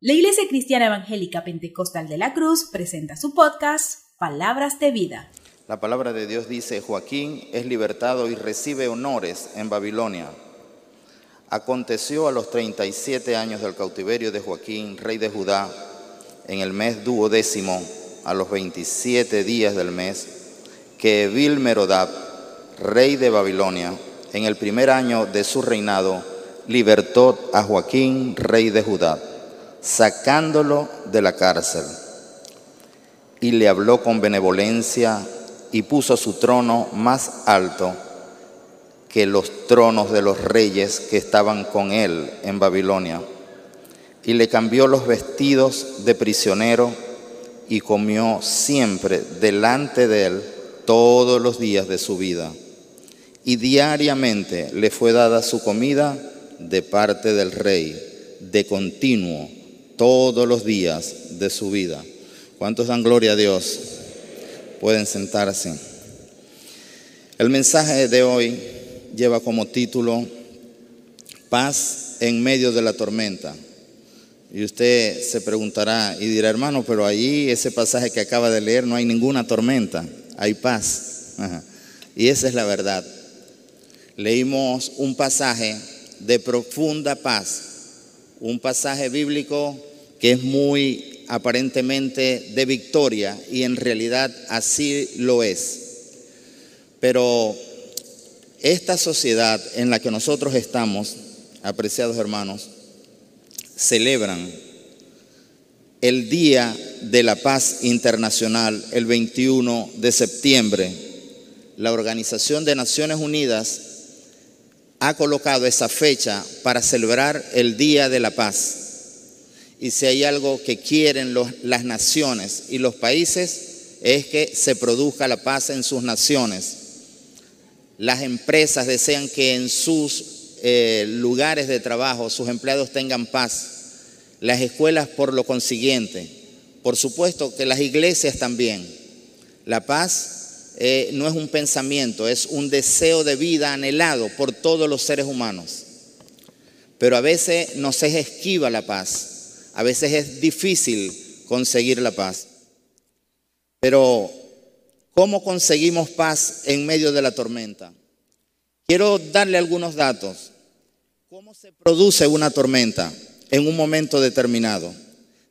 La Iglesia Cristiana Evangélica Pentecostal de la Cruz presenta su podcast Palabras de Vida. La palabra de Dios dice, Joaquín es libertado y recibe honores en Babilonia. Aconteció a los 37 años del cautiverio de Joaquín, rey de Judá, en el mes duodécimo, a los 27 días del mes, que Evil Merodab, rey de Babilonia, en el primer año de su reinado, libertó a Joaquín, rey de Judá sacándolo de la cárcel. Y le habló con benevolencia y puso su trono más alto que los tronos de los reyes que estaban con él en Babilonia. Y le cambió los vestidos de prisionero y comió siempre delante de él todos los días de su vida. Y diariamente le fue dada su comida de parte del rey, de continuo todos los días de su vida. ¿Cuántos dan gloria a Dios? Pueden sentarse. El mensaje de hoy lleva como título Paz en medio de la tormenta. Y usted se preguntará y dirá, hermano, pero ahí ese pasaje que acaba de leer no hay ninguna tormenta, hay paz. Y esa es la verdad. Leímos un pasaje de profunda paz un pasaje bíblico que es muy aparentemente de victoria y en realidad así lo es. Pero esta sociedad en la que nosotros estamos, apreciados hermanos, celebran el Día de la Paz Internacional el 21 de septiembre. La Organización de Naciones Unidas ha colocado esa fecha para celebrar el Día de la Paz. Y si hay algo que quieren las naciones y los países es que se produzca la paz en sus naciones. Las empresas desean que en sus eh, lugares de trabajo sus empleados tengan paz. Las escuelas por lo consiguiente. Por supuesto que las iglesias también. La paz eh, no es un pensamiento, es un deseo de vida anhelado por todos los seres humanos. Pero a veces nos es esquiva la paz, a veces es difícil conseguir la paz. Pero, ¿cómo conseguimos paz en medio de la tormenta? Quiero darle algunos datos. ¿Cómo se produce una tormenta en un momento determinado?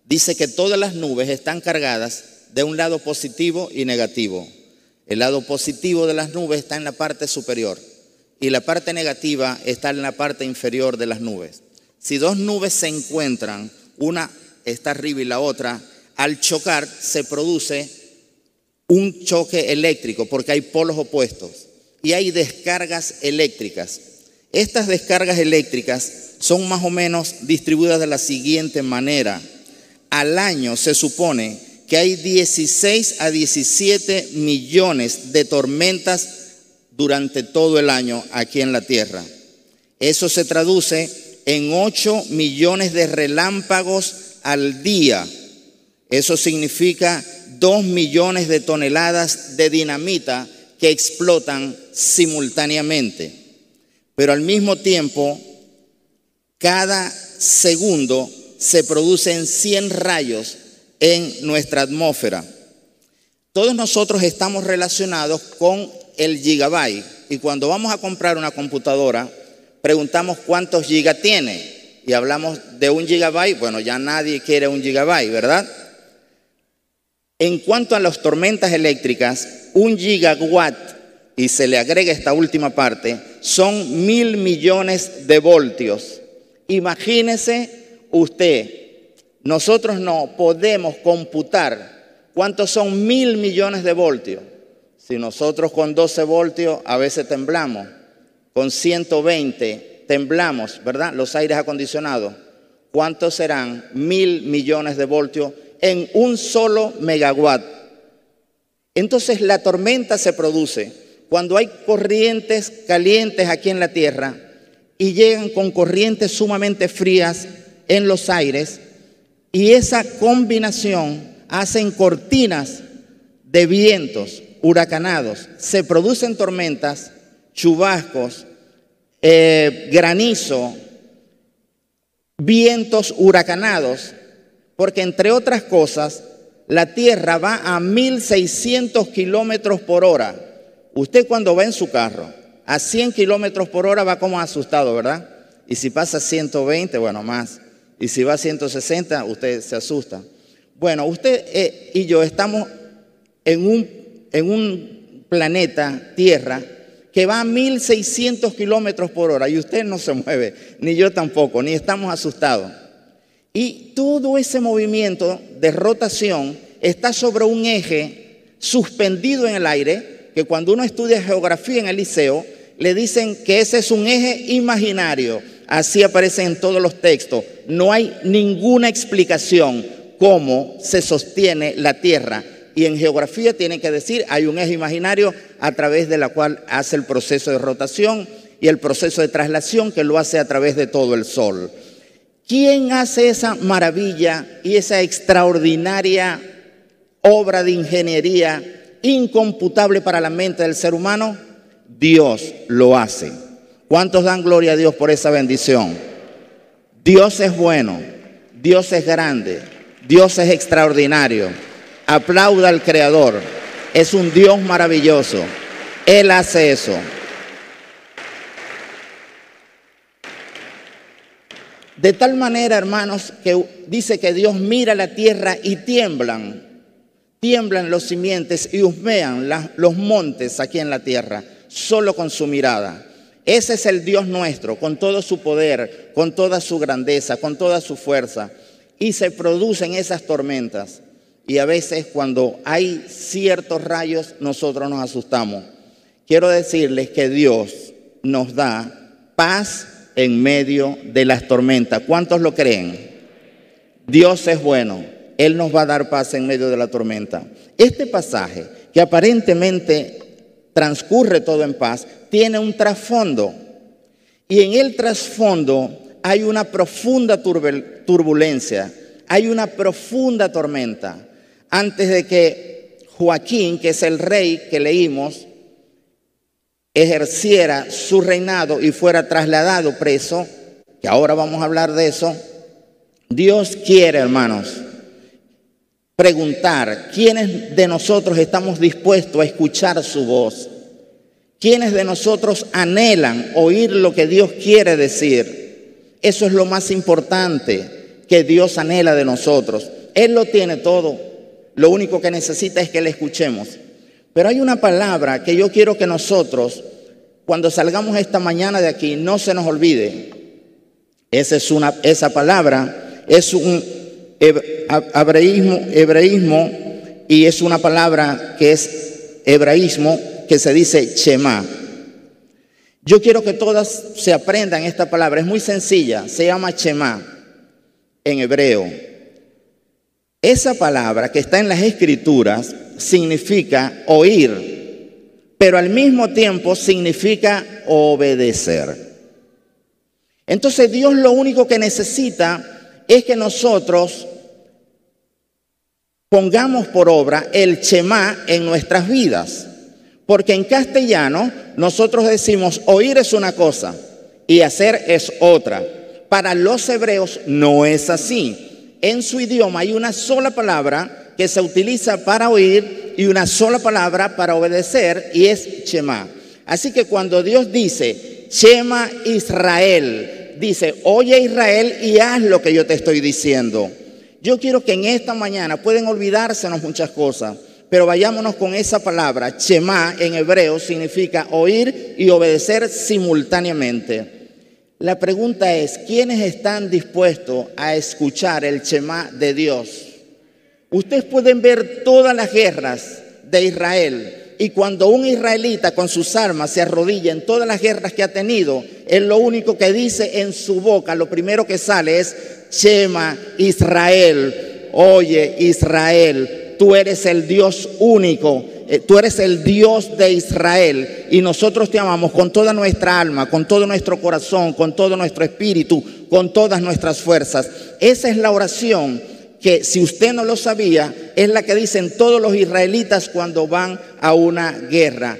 Dice que todas las nubes están cargadas de un lado positivo y negativo. El lado positivo de las nubes está en la parte superior y la parte negativa está en la parte inferior de las nubes. Si dos nubes se encuentran, una está arriba y la otra, al chocar se produce un choque eléctrico porque hay polos opuestos y hay descargas eléctricas. Estas descargas eléctricas son más o menos distribuidas de la siguiente manera. Al año se supone que hay 16 a 17 millones de tormentas durante todo el año aquí en la Tierra. Eso se traduce en 8 millones de relámpagos al día. Eso significa 2 millones de toneladas de dinamita que explotan simultáneamente. Pero al mismo tiempo, cada segundo se producen 100 rayos en nuestra atmósfera. Todos nosotros estamos relacionados con el gigabyte y cuando vamos a comprar una computadora preguntamos cuántos gigas tiene y hablamos de un gigabyte, bueno, ya nadie quiere un gigabyte, ¿verdad? En cuanto a las tormentas eléctricas, un gigawatt, y se le agrega esta última parte, son mil millones de voltios. Imagínese usted nosotros no podemos computar cuántos son mil millones de voltios. Si nosotros con 12 voltios a veces temblamos, con 120 temblamos, ¿verdad? Los aires acondicionados. ¿Cuántos serán mil millones de voltios en un solo megawatt? Entonces la tormenta se produce cuando hay corrientes calientes aquí en la Tierra y llegan con corrientes sumamente frías en los aires y esa combinación hacen cortinas de vientos huracanados. Se producen tormentas, chubascos, eh, granizo, vientos huracanados porque entre otras cosas, la Tierra va a 1600 kilómetros por hora. Usted cuando va en su carro a 100 kilómetros por hora va como asustado, ¿verdad? Y si pasa a 120, bueno, más. Y si va a 160, usted se asusta. Bueno, usted eh, y yo estamos en un, en un planeta, Tierra, que va a 1600 kilómetros por hora y usted no se mueve, ni yo tampoco, ni estamos asustados. Y todo ese movimiento de rotación está sobre un eje suspendido en el aire, que cuando uno estudia geografía en el liceo, le dicen que ese es un eje imaginario. Así aparece en todos los textos. No hay ninguna explicación cómo se sostiene la Tierra. Y en geografía tiene que decir, hay un eje imaginario a través de la cual hace el proceso de rotación y el proceso de traslación que lo hace a través de todo el Sol. ¿Quién hace esa maravilla y esa extraordinaria obra de ingeniería incomputable para la mente del ser humano? Dios lo hace. ¿Cuántos dan gloria a Dios por esa bendición? Dios es bueno, Dios es grande, Dios es extraordinario. Aplauda al Creador. Es un Dios maravilloso. Él hace eso. De tal manera, hermanos, que dice que Dios mira la tierra y tiemblan, tiemblan los simientes y husmean los montes aquí en la tierra, solo con su mirada. Ese es el Dios nuestro, con todo su poder, con toda su grandeza, con toda su fuerza. Y se producen esas tormentas. Y a veces cuando hay ciertos rayos, nosotros nos asustamos. Quiero decirles que Dios nos da paz en medio de las tormentas. ¿Cuántos lo creen? Dios es bueno. Él nos va a dar paz en medio de la tormenta. Este pasaje, que aparentemente transcurre todo en paz, tiene un trasfondo. Y en el trasfondo hay una profunda turbulencia, hay una profunda tormenta. Antes de que Joaquín, que es el rey que leímos, ejerciera su reinado y fuera trasladado preso, que ahora vamos a hablar de eso, Dios quiere, hermanos, preguntar quiénes de nosotros estamos dispuestos a escuchar su voz, quiénes de nosotros anhelan oír lo que Dios quiere decir. Eso es lo más importante que Dios anhela de nosotros. Él lo tiene todo. Lo único que necesita es que le escuchemos. Pero hay una palabra que yo quiero que nosotros, cuando salgamos esta mañana de aquí, no se nos olvide. Esa, es una, esa palabra es un hebreísmo y es una palabra que es hebraísmo que se dice Shema. Yo quiero que todas se aprendan esta palabra, es muy sencilla, se llama Shema en hebreo. Esa palabra que está en las escrituras significa oír, pero al mismo tiempo significa obedecer. Entonces Dios lo único que necesita es que nosotros pongamos por obra el chema en nuestras vidas. Porque en castellano nosotros decimos oír es una cosa y hacer es otra. Para los hebreos no es así. En su idioma hay una sola palabra que se utiliza para oír y una sola palabra para obedecer y es Shema. Así que cuando Dios dice, Shema Israel, dice, oye Israel y haz lo que yo te estoy diciendo. Yo quiero que en esta mañana pueden olvidársenos muchas cosas, pero vayámonos con esa palabra. Shema en hebreo significa oír y obedecer simultáneamente. La pregunta es, ¿quiénes están dispuestos a escuchar el Shema de Dios? Ustedes pueden ver todas las guerras de Israel. Y cuando un israelita con sus armas se arrodilla en todas las guerras que ha tenido, él lo único que dice en su boca, lo primero que sale es, Shema Israel, oye Israel, tú eres el Dios único, eh, tú eres el Dios de Israel y nosotros te amamos con toda nuestra alma, con todo nuestro corazón, con todo nuestro espíritu, con todas nuestras fuerzas. Esa es la oración que si usted no lo sabía, es la que dicen todos los israelitas cuando van a una guerra.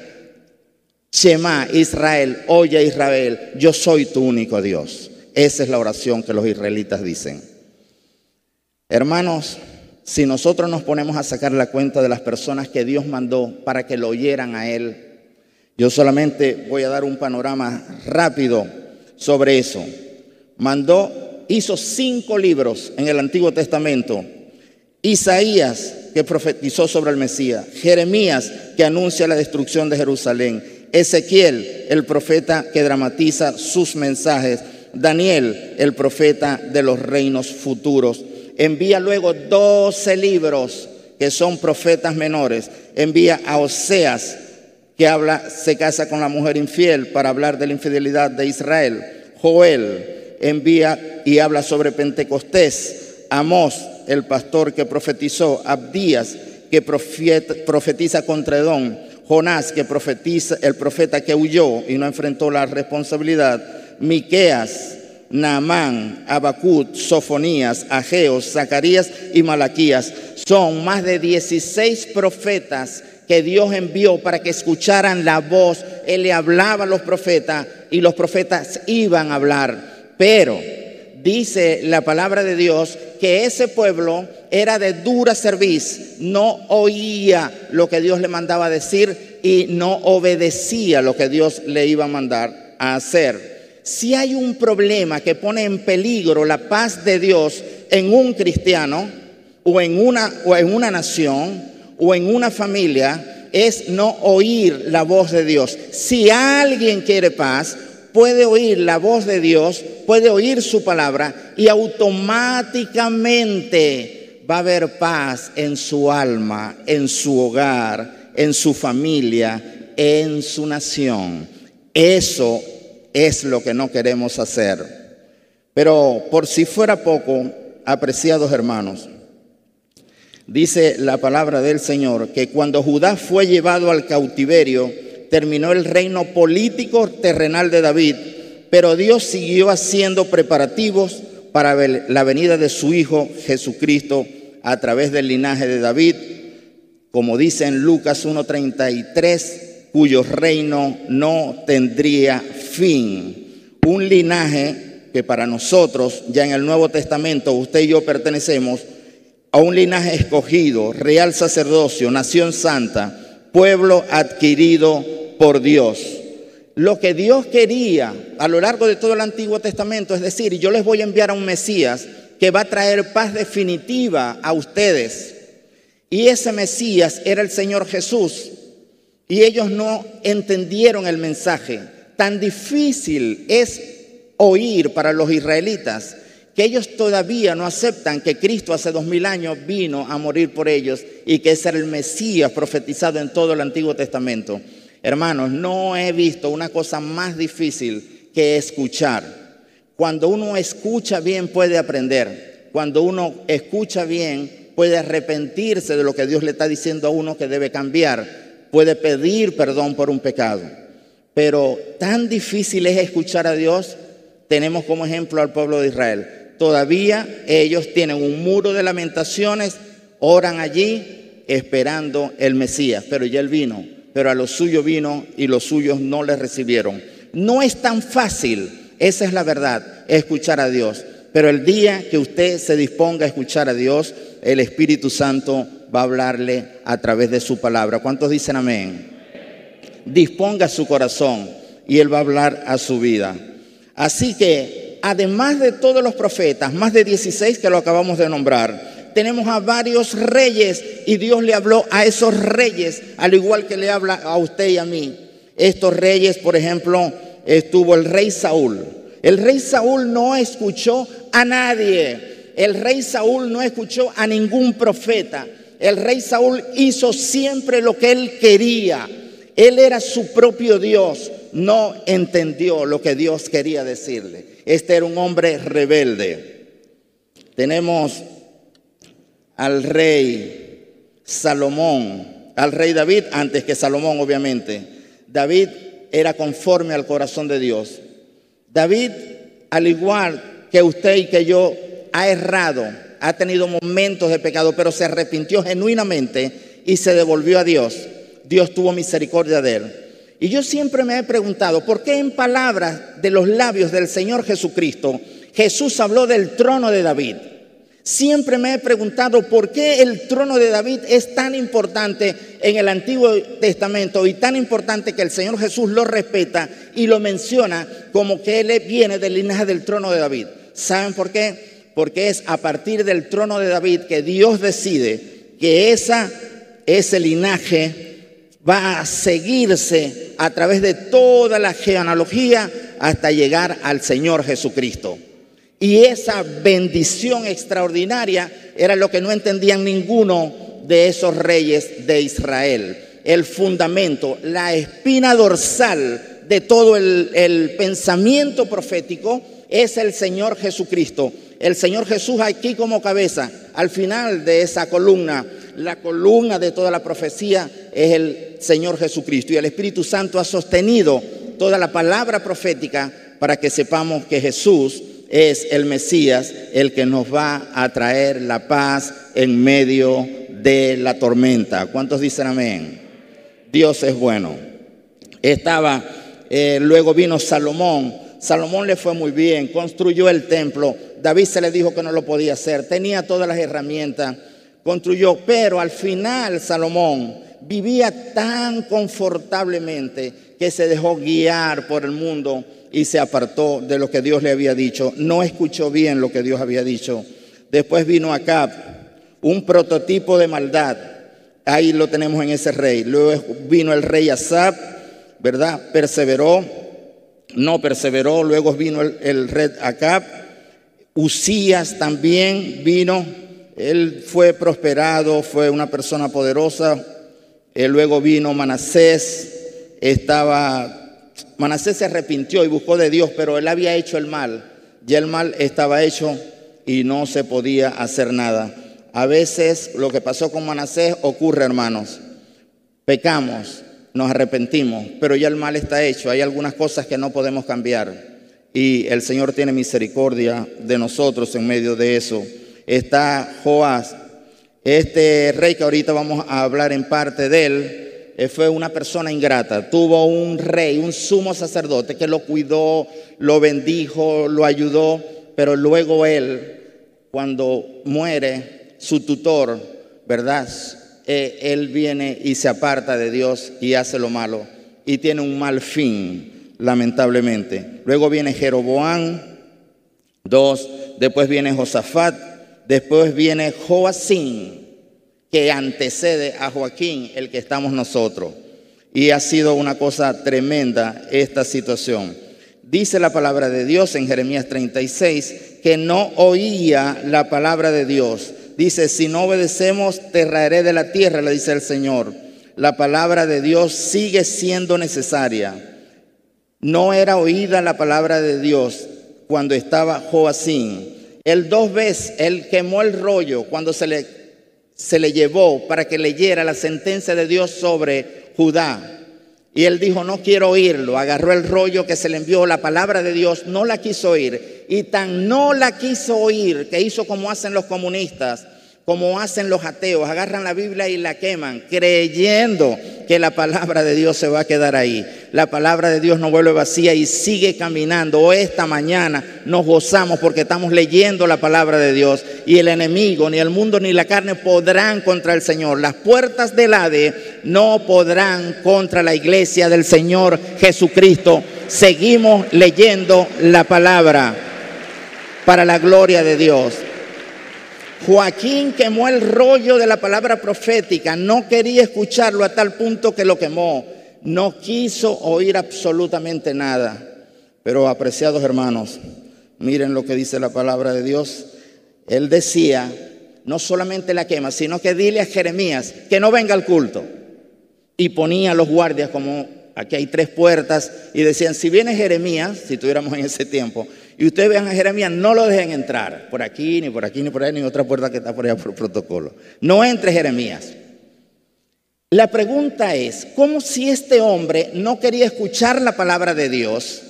Shema, Israel, oye Israel, yo soy tu único Dios. Esa es la oración que los israelitas dicen. Hermanos, si nosotros nos ponemos a sacar la cuenta de las personas que Dios mandó para que lo oyeran a Él, yo solamente voy a dar un panorama rápido sobre eso. Mandó, hizo cinco libros en el Antiguo Testamento. Isaías, que profetizó sobre el Mesías. Jeremías, que anuncia la destrucción de Jerusalén. Ezequiel, el profeta que dramatiza sus mensajes. Daniel, el profeta de los reinos futuros. Envía luego doce libros que son profetas menores. Envía a Oseas, que habla, se casa con la mujer infiel para hablar de la infidelidad de Israel. Joel envía y habla sobre Pentecostés. Amós, el pastor que profetizó. Abdías, que profetiza contra Edom. Jonás, que profetiza, el profeta que huyó y no enfrentó la responsabilidad. Miqueas, Naamán, Abacut, Sofonías, Ageos, Zacarías y Malaquías. Son más de 16 profetas que Dios envió para que escucharan la voz. Él le hablaba a los profetas y los profetas iban a hablar. Pero dice la palabra de Dios que ese pueblo era de dura cerviz, no oía lo que Dios le mandaba decir y no obedecía lo que Dios le iba a mandar a hacer si hay un problema que pone en peligro la paz de Dios en un cristiano o en una, o en una nación o en una familia, es no oír la voz de Dios. Si alguien quiere paz, puede oír la voz de Dios, puede oír su palabra y automáticamente va a haber paz en su alma, en su hogar, en su familia, en su nación. Eso es lo que no queremos hacer. Pero por si fuera poco, apreciados hermanos, dice la palabra del Señor que cuando Judá fue llevado al cautiverio, terminó el reino político terrenal de David, pero Dios siguió haciendo preparativos para la venida de su Hijo Jesucristo a través del linaje de David, como dice en Lucas 1.33, cuyo reino no tendría fin. Un linaje que para nosotros, ya en el Nuevo Testamento, usted y yo pertenecemos a un linaje escogido, real sacerdocio, nación santa, pueblo adquirido por Dios. Lo que Dios quería a lo largo de todo el Antiguo Testamento, es decir, yo les voy a enviar a un Mesías que va a traer paz definitiva a ustedes. Y ese Mesías era el Señor Jesús. Y ellos no entendieron el mensaje. Tan difícil es oír para los israelitas que ellos todavía no aceptan que Cristo hace dos mil años vino a morir por ellos y que era el Mesías profetizado en todo el Antiguo Testamento. Hermanos, no he visto una cosa más difícil que escuchar. Cuando uno escucha bien puede aprender. Cuando uno escucha bien puede arrepentirse de lo que Dios le está diciendo a uno que debe cambiar puede pedir perdón por un pecado. Pero tan difícil es escuchar a Dios, tenemos como ejemplo al pueblo de Israel. Todavía ellos tienen un muro de lamentaciones, oran allí esperando el Mesías, pero ya él vino, pero a los suyos vino y los suyos no le recibieron. No es tan fácil, esa es la verdad, escuchar a Dios. Pero el día que usted se disponga a escuchar a Dios, el Espíritu Santo va a hablarle a través de su palabra. ¿Cuántos dicen amén? Disponga su corazón y Él va a hablar a su vida. Así que, además de todos los profetas, más de 16 que lo acabamos de nombrar, tenemos a varios reyes y Dios le habló a esos reyes, al igual que le habla a usted y a mí. Estos reyes, por ejemplo, estuvo el rey Saúl. El rey Saúl no escuchó a nadie. El rey Saúl no escuchó a ningún profeta. El rey Saúl hizo siempre lo que él quería. Él era su propio Dios. No entendió lo que Dios quería decirle. Este era un hombre rebelde. Tenemos al rey Salomón, al rey David antes que Salomón, obviamente. David era conforme al corazón de Dios. David, al igual que usted y que yo, ha errado ha tenido momentos de pecado, pero se arrepintió genuinamente y se devolvió a Dios. Dios tuvo misericordia de él. Y yo siempre me he preguntado, ¿por qué en palabras de los labios del Señor Jesucristo Jesús habló del trono de David? Siempre me he preguntado por qué el trono de David es tan importante en el Antiguo Testamento y tan importante que el Señor Jesús lo respeta y lo menciona como que Él viene del linaje del trono de David. ¿Saben por qué? Porque es a partir del trono de David que Dios decide que esa, ese linaje va a seguirse a través de toda la genealogía hasta llegar al Señor Jesucristo. Y esa bendición extraordinaria era lo que no entendían ninguno de esos reyes de Israel. El fundamento, la espina dorsal de todo el, pensamiento profético es el Señor Jesucristo. El Señor Jesús aquí como cabeza, al final de esa columna, la columna de toda la profecía es el Señor Jesucristo. Y el Espíritu Santo ha sostenido toda la palabra profética para que sepamos que Jesús es el Mesías el que nos va a traer la paz en medio de la tormenta. ¿Cuántos dicen amén? Dios es bueno. Estaba, eh, luego vino Salomón. Salomón le fue muy bien, construyó el templo. David se le dijo que no lo podía hacer, tenía todas las herramientas, construyó, pero al final Salomón vivía tan confortablemente que se dejó guiar por el mundo y se apartó de lo que Dios le había dicho. No escuchó bien lo que Dios había dicho. Después vino Acab, un prototipo de maldad. Ahí lo tenemos en ese rey. Luego vino el rey Asab, ¿verdad? Perseveró, no perseveró. Luego vino el, rey Acab. Usías también vino. Él fue prosperado, fue una persona poderosa. luego vino Manasés, estaba Manasés se arrepintió y buscó de Dios, pero él había hecho el mal. Ya el mal estaba hecho y no se podía hacer nada. A veces lo que pasó con Manasés ocurre, hermanos. Pecamos, nos arrepentimos, pero ya el mal está hecho. Hay algunas cosas que no podemos cambiar. Y el Señor tiene misericordia de nosotros en medio de eso. Está Joás, este rey que ahorita vamos a hablar en parte de él eh, fue una persona ingrata. Tuvo un rey, un sumo sacerdote que lo cuidó, lo bendijo, lo ayudó, pero luego él, cuando muere, su tutor, ¿verdad? Eh, él viene y se aparta de Dios y hace lo malo y tiene un mal fin, lamentablemente. Luego viene Jeroboam, dos, después viene Josafat, después viene Joacín que antecede a Joaquín, el que estamos nosotros. Y ha sido una cosa tremenda esta situación. Dice la palabra de Dios en Jeremías 36 que no oía la palabra de Dios. Dice, si no obedecemos, te raeré de la tierra, le dice el Señor. La palabra de Dios sigue siendo necesaria. No era oída la palabra de Dios cuando estaba Joacín. Él dos veces, él quemó el rollo cuando se le se le llevó para que leyera la sentencia de Dios sobre Judá. Y él dijo, no quiero oírlo. Agarró el rollo que se le envió, la palabra de Dios, no la quiso oír. Y tan no la quiso oír que hizo como hacen los comunistas como hacen los ateos, agarran la Biblia y la queman, creyendo que la palabra de Dios se va a quedar ahí. La palabra de Dios no vuelve vacía y sigue caminando. Esta mañana nos gozamos porque estamos leyendo la palabra de Dios y el enemigo, ni el mundo, ni la carne podrán contra el Señor. Las puertas del ADE no podrán contra la iglesia del Señor Jesucristo. Seguimos leyendo la palabra para la gloria de Dios. Joaquín quemó el rollo de la palabra profética, no quería escucharlo a tal punto que lo quemó, no quiso oír absolutamente nada. Pero apreciados hermanos, miren lo que dice la palabra de Dios. Él decía, no solamente la quema, sino que dile a Jeremías que no venga al culto. Y ponía a los guardias como aquí hay tres puertas y decían, si viene Jeremías, si tuviéramos en ese tiempo, y ustedes vean a Jeremías, no lo dejen entrar, por aquí, ni por aquí, ni por ahí, ni otra puerta que está por allá por protocolo. No entre Jeremías. La pregunta es, ¿cómo si este hombre no quería escuchar la palabra de Dios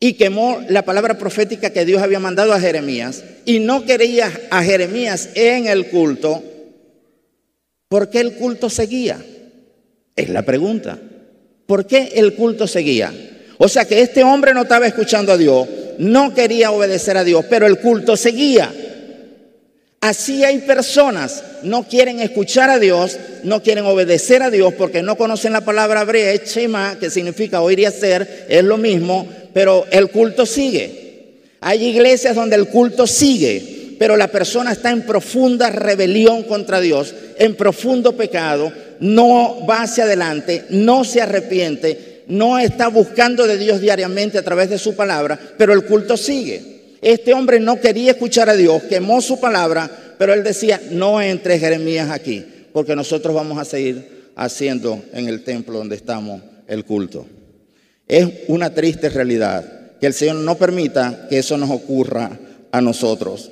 y quemó la palabra profética que Dios había mandado a Jeremías y no quería a Jeremías en el culto? ¿Por qué el culto seguía? Es la pregunta. ¿Por qué el culto seguía? O sea que este hombre no estaba escuchando a Dios, no quería obedecer a Dios, pero el culto seguía. Así hay personas, no quieren escuchar a Dios, no quieren obedecer a Dios porque no conocen la palabra hebrea, chema, que significa oír y hacer, es lo mismo, pero el culto sigue. Hay iglesias donde el culto sigue, pero la persona está en profunda rebelión contra Dios, en profundo pecado, no va hacia adelante, no se arrepiente, no está buscando de Dios diariamente a través de su palabra, pero el culto sigue. Este hombre no quería escuchar a Dios, quemó su palabra, pero él decía, no entre Jeremías aquí, porque nosotros vamos a seguir haciendo en el templo donde estamos el culto. Es una triste realidad que el Señor no permita que eso nos ocurra a nosotros.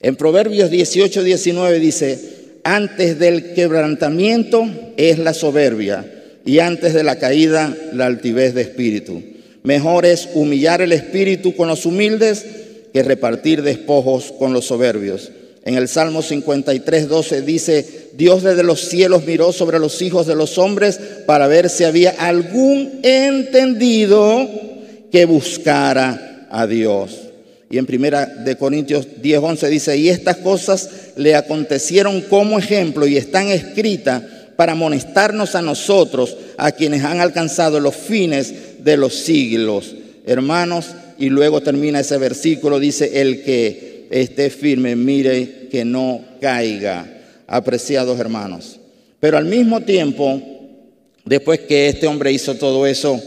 En Proverbios 18, 19 dice, antes del quebrantamiento es la soberbia y antes de la caída la altivez de espíritu. Mejor es humillar el espíritu con los humildes que repartir despojos con los soberbios. En el Salmo 53, 12 dice, Dios desde los cielos miró sobre los hijos de los hombres para ver si había algún entendido que buscara a Dios. Y en primera de Corintios 10, 11 dice, y estas cosas le acontecieron como ejemplo y están escritas para amonestarnos a nosotros, a quienes han alcanzado los fines de los siglos. Hermanos, y luego termina ese versículo, dice, el que esté firme, mire que no caiga, apreciados hermanos. Pero al mismo tiempo, después que este hombre hizo todo eso,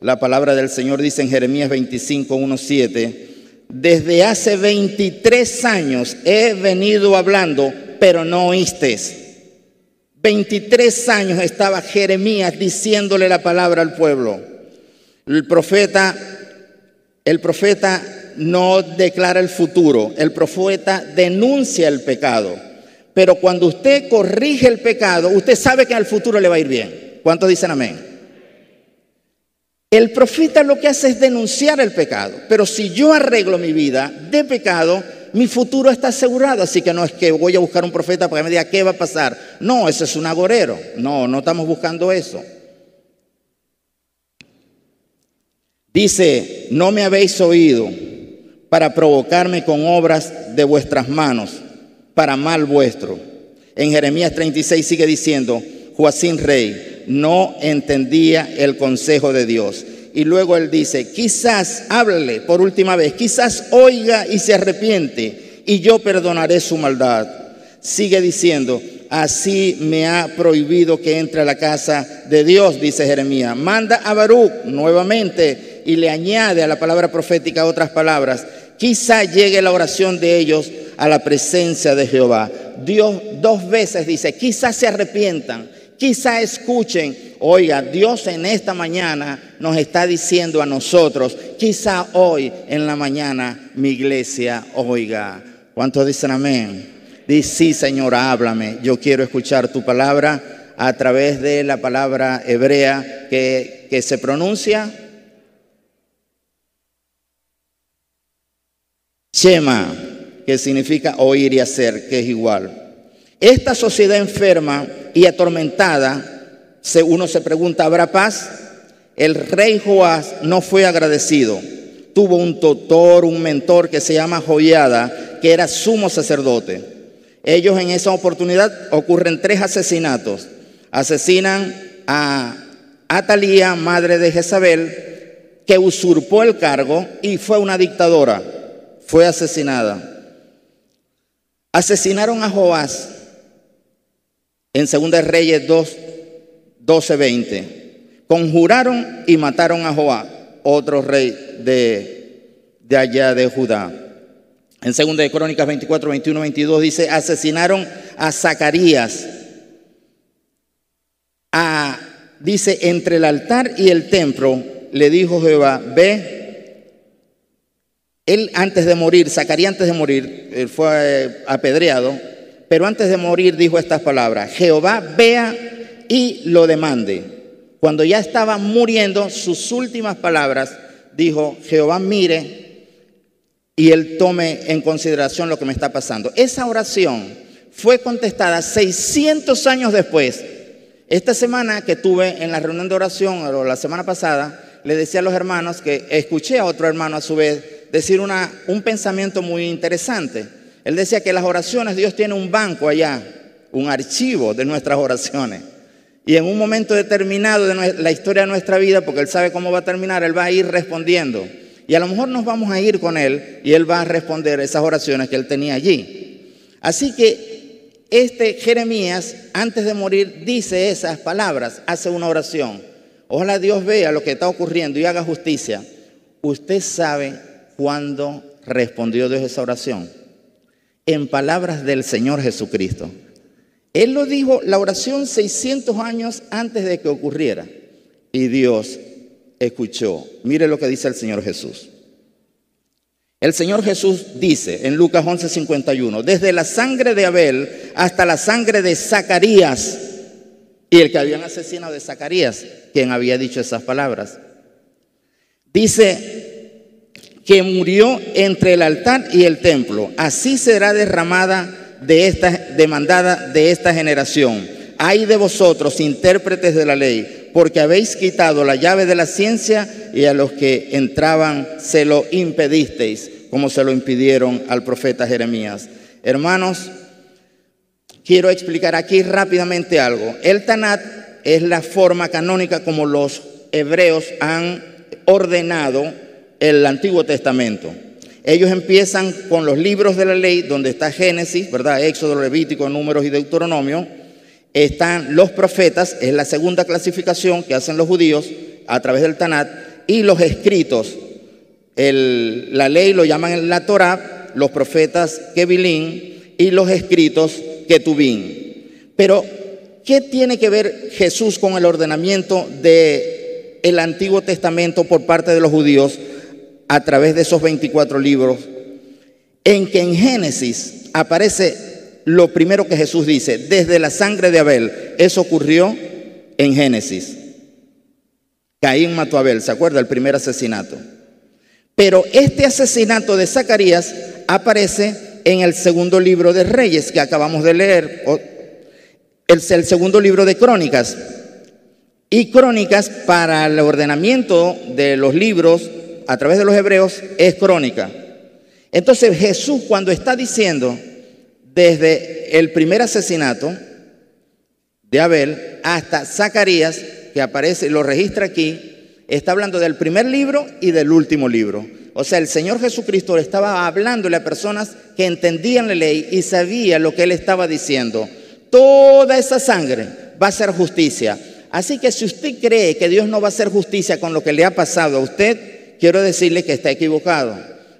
la palabra del Señor dice en Jeremías 25, 1, 7, desde hace 23 años he venido hablando, pero no oísteis. 23 años estaba Jeremías diciéndole la palabra al pueblo. El profeta, el profeta no declara el futuro, el profeta denuncia el pecado. Pero cuando usted corrige el pecado, usted sabe que al futuro le va a ir bien. ¿Cuántos dicen amén? El profeta lo que hace es denunciar el pecado. Pero si yo arreglo mi vida de pecado, mi futuro está asegurado. Así que no es que voy a buscar un profeta para que me diga qué va a pasar. No, eso es un agorero. No, no estamos buscando eso. Dice, no me habéis oído para provocarme con obras de vuestras manos, para mal vuestro. En Jeremías 36 sigue diciendo, Joacín rey no entendía el consejo de Dios. Y luego él dice, quizás, háblale por última vez, quizás oiga y se arrepiente y yo perdonaré su maldad. Sigue diciendo, así me ha prohibido que entre a la casa de Dios, dice Jeremías. Manda a Baruch nuevamente y le añade a la palabra profética otras palabras, quizá llegue la oración de ellos a la presencia de Jehová. Dios dos veces dice, quizá se arrepientan, quizá escuchen. Oiga, Dios en esta mañana nos está diciendo a nosotros, quizá hoy en la mañana mi iglesia oiga. ¿Cuántos dicen amén? Dice, sí, Señor, háblame. Yo quiero escuchar tu palabra a través de la palabra hebrea que, que se pronuncia Shema, que significa oír y hacer, que es igual. Esta sociedad enferma y atormentada, uno se pregunta, ¿habrá paz? El rey Joás no fue agradecido. Tuvo un tutor, un mentor que se llama Joyada, que era sumo sacerdote. Ellos en esa oportunidad ocurren tres asesinatos. Asesinan a Atalía, madre de Jezabel, que usurpó el cargo y fue una dictadora fue asesinada. Asesinaron a Joás en 2 Reyes 2, 12, 20. Conjuraron y mataron a Joás, otro rey de, de allá de Judá. En 2 de Crónicas 24, 21, 22 dice, asesinaron a Zacarías. A, dice, entre el altar y el templo le dijo Jehová, ve él antes de morir, Zacarías antes de morir, él fue eh, apedreado, pero antes de morir dijo estas palabras, Jehová vea y lo demande. Cuando ya estaba muriendo, sus últimas palabras dijo, Jehová mire y él tome en consideración lo que me está pasando. Esa oración fue contestada 600 años después. Esta semana que tuve en la reunión de oración, o la semana pasada, le decía a los hermanos que escuché a otro hermano a su vez decir un pensamiento muy interesante. Él decía que las oraciones, Dios tiene un banco allá, un archivo de nuestras oraciones. Y en un momento determinado de la historia de nuestra vida, porque Él sabe cómo va a terminar, Él va a ir respondiendo. Y a lo mejor nos vamos a ir con Él y Él va a responder esas oraciones que Él tenía allí. Así que este Jeremías, antes de morir, dice esas palabras, hace una oración. Ojalá Dios vea lo que está ocurriendo y haga justicia. Usted sabe cuándo respondió Dios esa oración. En palabras del Señor Jesucristo. Él lo dijo la oración 600 años antes de que ocurriera. Y Dios escuchó. Mire lo que dice el Señor Jesús. El Señor Jesús dice en Lucas 11:51, desde la sangre de Abel hasta la sangre de Zacarías, y el que habían asesinado de Zacarías, quien había dicho esas palabras. Dice que murió entre el altar y el templo, así será derramada de esta demandada de esta generación. Hay de vosotros, intérpretes de la ley, porque habéis quitado la llave de la ciencia y a los que entraban se lo impedisteis, como se lo impidieron al profeta Jeremías. Hermanos, quiero explicar aquí rápidamente algo. El Tanat es la forma canónica como los hebreos han ordenado el Antiguo Testamento. Ellos empiezan con los libros de la ley, donde está Génesis, ¿verdad? Éxodo, Levítico, Números y Deuteronomio. Están los profetas, es la segunda clasificación que hacen los judíos a través del Tanat, y los escritos. la ley lo llaman la Torah, los profetas Kevilín y los escritos Ketubín. Pero, ¿qué tiene que ver Jesús con el ordenamiento del el Antiguo Testamento por parte de los judíos? A través de esos 24 libros, en que en Génesis aparece lo primero que Jesús dice, desde la sangre de Abel. Eso ocurrió en Génesis. Caín mató a Abel, ¿se acuerda? El primer asesinato. Pero este asesinato de Zacarías aparece en el segundo libro de Reyes que acabamos de leer, el, el segundo libro de Crónicas. Y Crónicas para el ordenamiento de los libros a través de los hebreos es crónica. Entonces Jesús cuando está diciendo desde el primer asesinato de Abel hasta Zacarías, que aparece, lo registra aquí, está hablando del primer libro y del último libro. O sea, el Señor Jesucristo estaba hablándole a personas que entendían la ley y sabían lo que él estaba diciendo. Toda esa sangre va a ser justicia. Así que si usted cree que Dios no va a hacer justicia con lo que le ha pasado a usted, quiero decirle que está equivocado.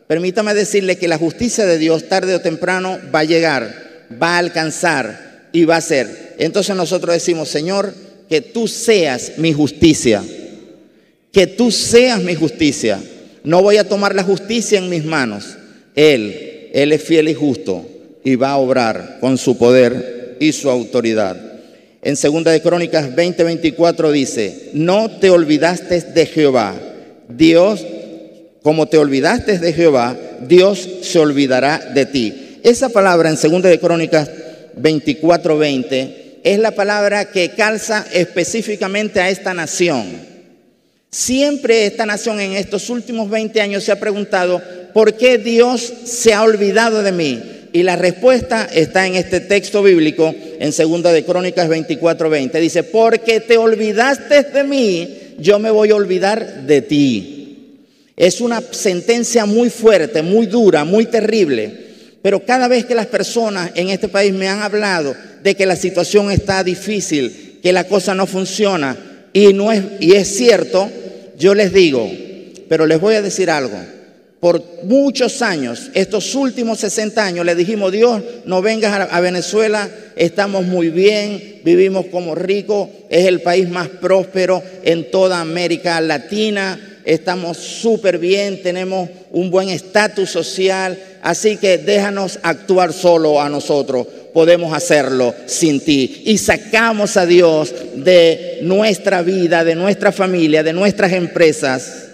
Permítame decirle que la justicia de Dios tarde o temprano va a llegar, va a alcanzar y va a ser. Entonces nosotros decimos, Señor, que tú seas mi justicia, que tú seas mi justicia. No voy a tomar la justicia en mis manos. Él, Él es fiel y justo y va a obrar con su poder y su autoridad. En segunda de Crónicas 20:24 dice, "No te olvidaste de Jehová, Dios, como te olvidaste de Jehová, Dios se olvidará de ti. Esa palabra en 2 de Crónicas 24:20 es la palabra que calza específicamente a esta nación. Siempre esta nación en estos últimos 20 años se ha preguntado, ¿por qué Dios se ha olvidado de mí? Y la respuesta está en este texto bíblico en 2 de Crónicas 24:20. Dice, porque te olvidaste de mí, yo me voy a olvidar de ti. Es una sentencia muy fuerte, muy dura, muy terrible. Pero cada vez que las personas en este país me han hablado de que la situación está difícil, que la cosa no funciona, y, no es, y es cierto, yo les digo, pero les voy a decir algo. Por muchos años, estos últimos 60 años, le dijimos, Dios, no vengas a Venezuela, estamos muy bien, vivimos como ricos, es el país más próspero en toda América Latina, estamos súper bien, tenemos un buen estatus social, así que déjanos actuar solo a nosotros, podemos hacerlo sin ti. Y sacamos a Dios de nuestra vida, de nuestra familia, de nuestras empresas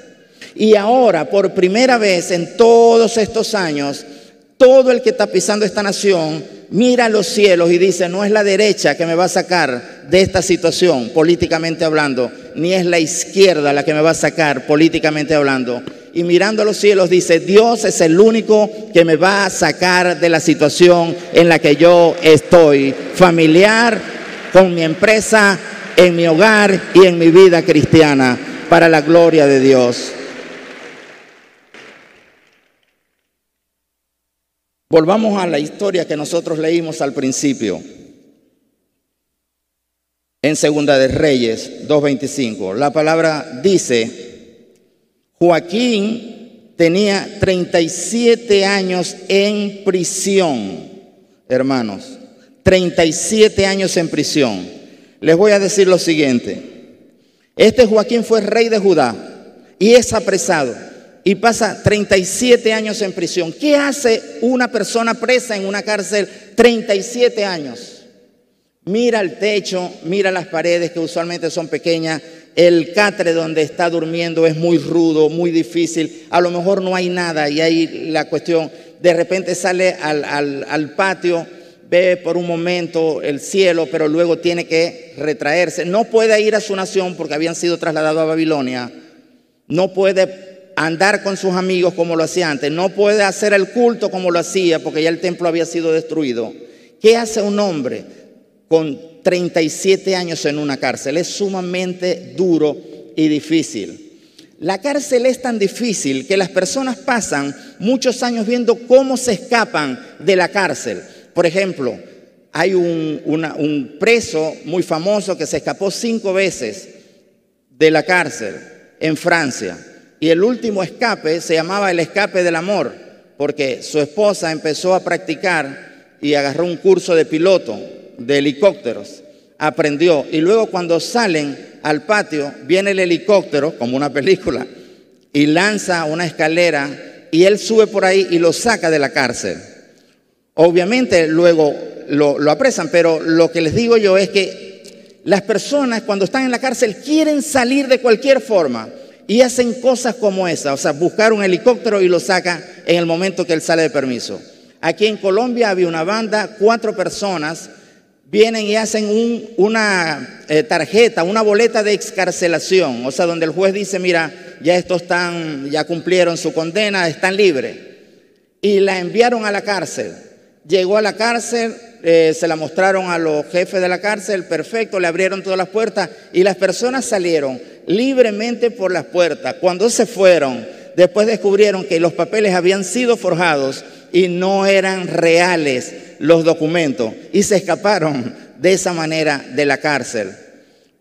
y ahora, por primera vez en todos estos años, todo el que está pisando esta nación mira los cielos y dice, no es la derecha que me va a sacar de esta situación, políticamente hablando, ni es la izquierda la que me va a sacar, políticamente hablando. y mirando a los cielos dice, Dios es el único que me va a sacar de la situación en la que yo estoy, familiar, con mi empresa, en mi hogar y en mi vida cristiana, para la gloria de Dios. Volvamos a la historia que nosotros leímos al principio. En Segunda de Reyes 2.25, la palabra dice, Joaquín tenía 37 años en prisión, hermanos, 37 años en prisión. Les voy a decir lo siguiente, este Joaquín fue rey de Judá y es apresado y pasa 37 años en prisión. ¿Qué hace una persona presa en una cárcel 37 años? Mira el techo, mira las paredes que usualmente son pequeñas, el catre donde está durmiendo es muy rudo, muy difícil, a lo mejor no hay nada y ahí la cuestión, de repente sale al, patio, ve por un momento el cielo, pero luego tiene que retraerse. No puede ir a su nación porque habían sido trasladados a Babilonia. No puede andar con sus amigos como lo hacía antes, no puede hacer el culto como lo hacía porque ya el templo había sido destruido. ¿Qué hace un hombre con 37 años en una cárcel? Es sumamente duro y difícil. La cárcel es tan difícil que las personas pasan muchos años viendo cómo se escapan de la cárcel. Por ejemplo, hay un, un preso muy famoso que se escapó cinco veces de la cárcel en Francia. Y el último escape se llamaba el escape del amor, porque su esposa empezó a practicar y agarró un curso de piloto de helicópteros, aprendió. Y luego cuando salen al patio, viene el helicóptero, como una película, y lanza una escalera y él sube por ahí y lo saca de la cárcel. Obviamente luego lo, lo, apresan, pero lo que les digo yo es que las personas cuando están en la cárcel quieren salir de cualquier forma y hacen cosas como esa, o sea, buscar un helicóptero y lo saca en el momento que él sale de permiso. Aquí en Colombia había una banda, cuatro personas vienen y hacen una eh, tarjeta, una boleta de excarcelación, o sea, donde el juez dice, mira, ya estos están, ya cumplieron su condena, están libres. Y la enviaron a la cárcel. Llegó a la cárcel, eh, se la mostraron a los jefes de la cárcel, perfecto, le abrieron todas las puertas y las personas salieron libremente por las puertas. Cuando se fueron, después descubrieron que los papeles habían sido forjados y no eran reales los documentos y se escaparon de esa manera de la cárcel.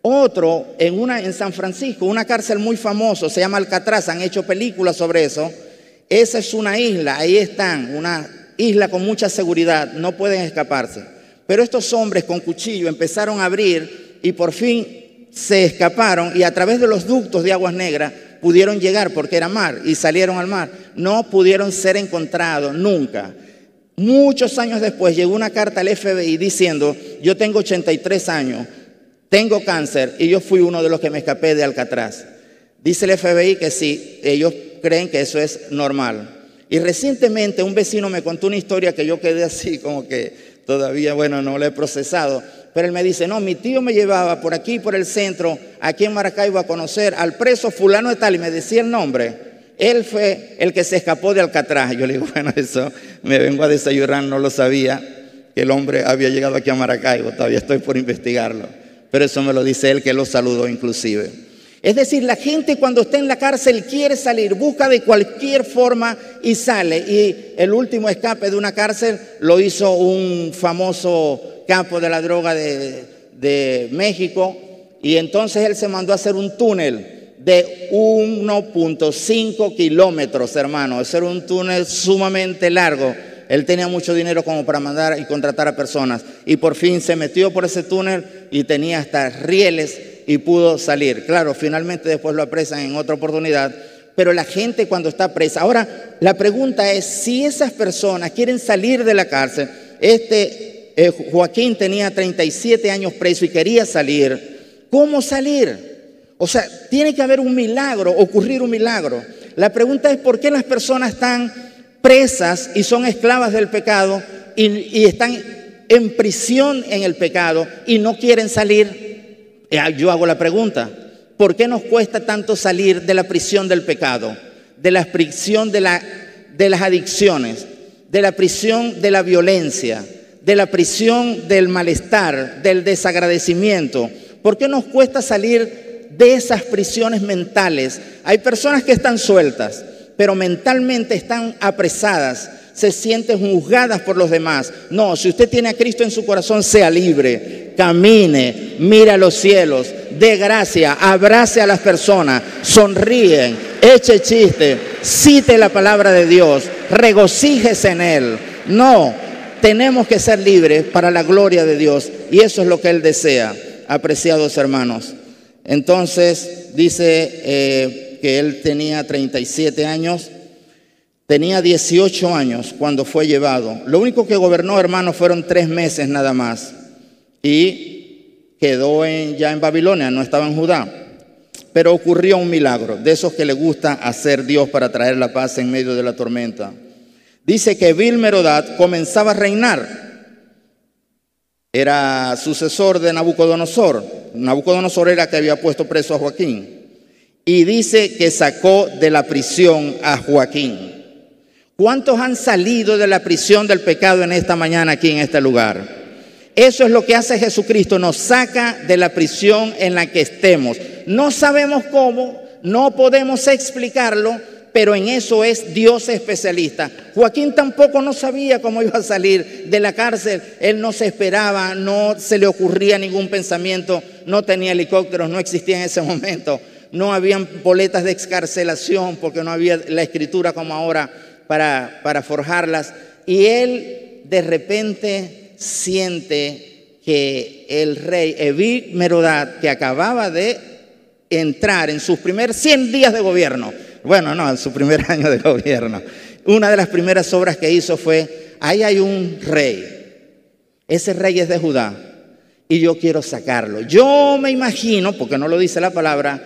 Otro en una en San Francisco, una cárcel muy famosa, se llama Alcatraz, han hecho películas sobre eso. Esa es una isla, ahí están, una isla con mucha seguridad, no pueden escaparse. Pero estos hombres con cuchillo empezaron a abrir y por fin se escaparon y a través de los ductos de aguas negras pudieron llegar porque era mar y salieron al mar. No pudieron ser encontrados nunca. Muchos años después llegó una carta al FBI diciendo, yo tengo 83 años, tengo cáncer y yo fui uno de los que me escapé de Alcatraz. Dice el FBI que sí, ellos creen que eso es normal. Y recientemente un vecino me contó una historia que yo quedé así como que todavía, bueno, no la he procesado. Pero él me dice, no, mi tío me llevaba por aquí, por el centro, aquí en Maracaibo a conocer al preso fulano de tal y me decía el nombre. Él fue el que se escapó de Alcatraz. Yo le digo, bueno, eso me vengo a desayunar, no lo sabía, que el hombre había llegado aquí a Maracaibo, todavía estoy por investigarlo. Pero eso me lo dice él, que lo saludó inclusive. Es decir, la gente cuando está en la cárcel quiere salir, busca de cualquier forma y sale. Y el último escape de una cárcel lo hizo un famoso campo de la droga de, México. Y entonces él se mandó a hacer un túnel de 1.5 kilómetros, hermano. Ese era un túnel sumamente largo. Él tenía mucho dinero como para mandar y contratar a personas. Y por fin se metió por ese túnel y tenía hasta rieles y pudo salir. Claro, finalmente después lo apresan en otra oportunidad, pero la gente cuando está presa. Ahora, la pregunta es, si esas personas quieren salir de la cárcel, este eh, Joaquín tenía 37 años preso y quería salir, ¿cómo salir? O sea, tiene que haber un milagro, ocurrir un milagro. La pregunta es, ¿por qué las personas están presas y son esclavas del pecado y, y están en prisión en el pecado y no quieren salir? Yo hago la pregunta, ¿por qué nos cuesta tanto salir de la prisión del pecado? de la prisión de, la, de las adicciones, de la prisión de la violencia, de la prisión del malestar, del desagradecimiento. ¿Por qué nos cuesta salir de esas prisiones mentales? Hay personas que están sueltas, pero mentalmente están apresadas, se sienten juzgadas por los demás. No, si usted tiene a Cristo en su corazón, sea libre, camine, mire a los cielos, dé gracia, abrace a las personas, sonríen, eche chiste, cite la palabra de Dios, regocíjese en Él. No, tenemos que ser libres para la gloria de Dios y eso es lo que Él desea, apreciados hermanos. Entonces dice eh, que Él tenía 37 años, tenía 18 años cuando fue llevado. Lo único que gobernó, hermanos, fueron tres meses nada más y quedó en, ya en Babilonia, no estaba en Judá. Pero ocurrió un milagro, de esos que le gusta hacer Dios para traer la paz en medio de la tormenta. Dice que Vilmerodad comenzaba a reinar. Era sucesor de Nabucodonosor. Nabucodonosor era que había puesto preso a Joaquín. Y dice que sacó de la prisión a Joaquín. ¿Cuántos han salido de la prisión del pecado en esta mañana aquí en este lugar? Eso es lo que hace Jesucristo, nos saca de la prisión en la que estemos. No sabemos cómo, no podemos explicarlo, pero en eso es Dios especialista. Joaquín tampoco no sabía cómo iba a salir de la cárcel, él no se esperaba, no se le ocurría ningún pensamiento, no tenía helicópteros, no existía en ese momento, no habían boletas de excarcelación porque no había la escritura como ahora para, para forjarlas. Y él de repente siente que el rey Evi Merodad, que acababa de entrar en sus primeros 100 días de gobierno, bueno, no, en su primer año de gobierno. Una de las primeras obras que hizo fue, ahí hay un rey, ese rey es de Judá y yo quiero sacarlo. Yo me imagino, porque no lo dice la palabra,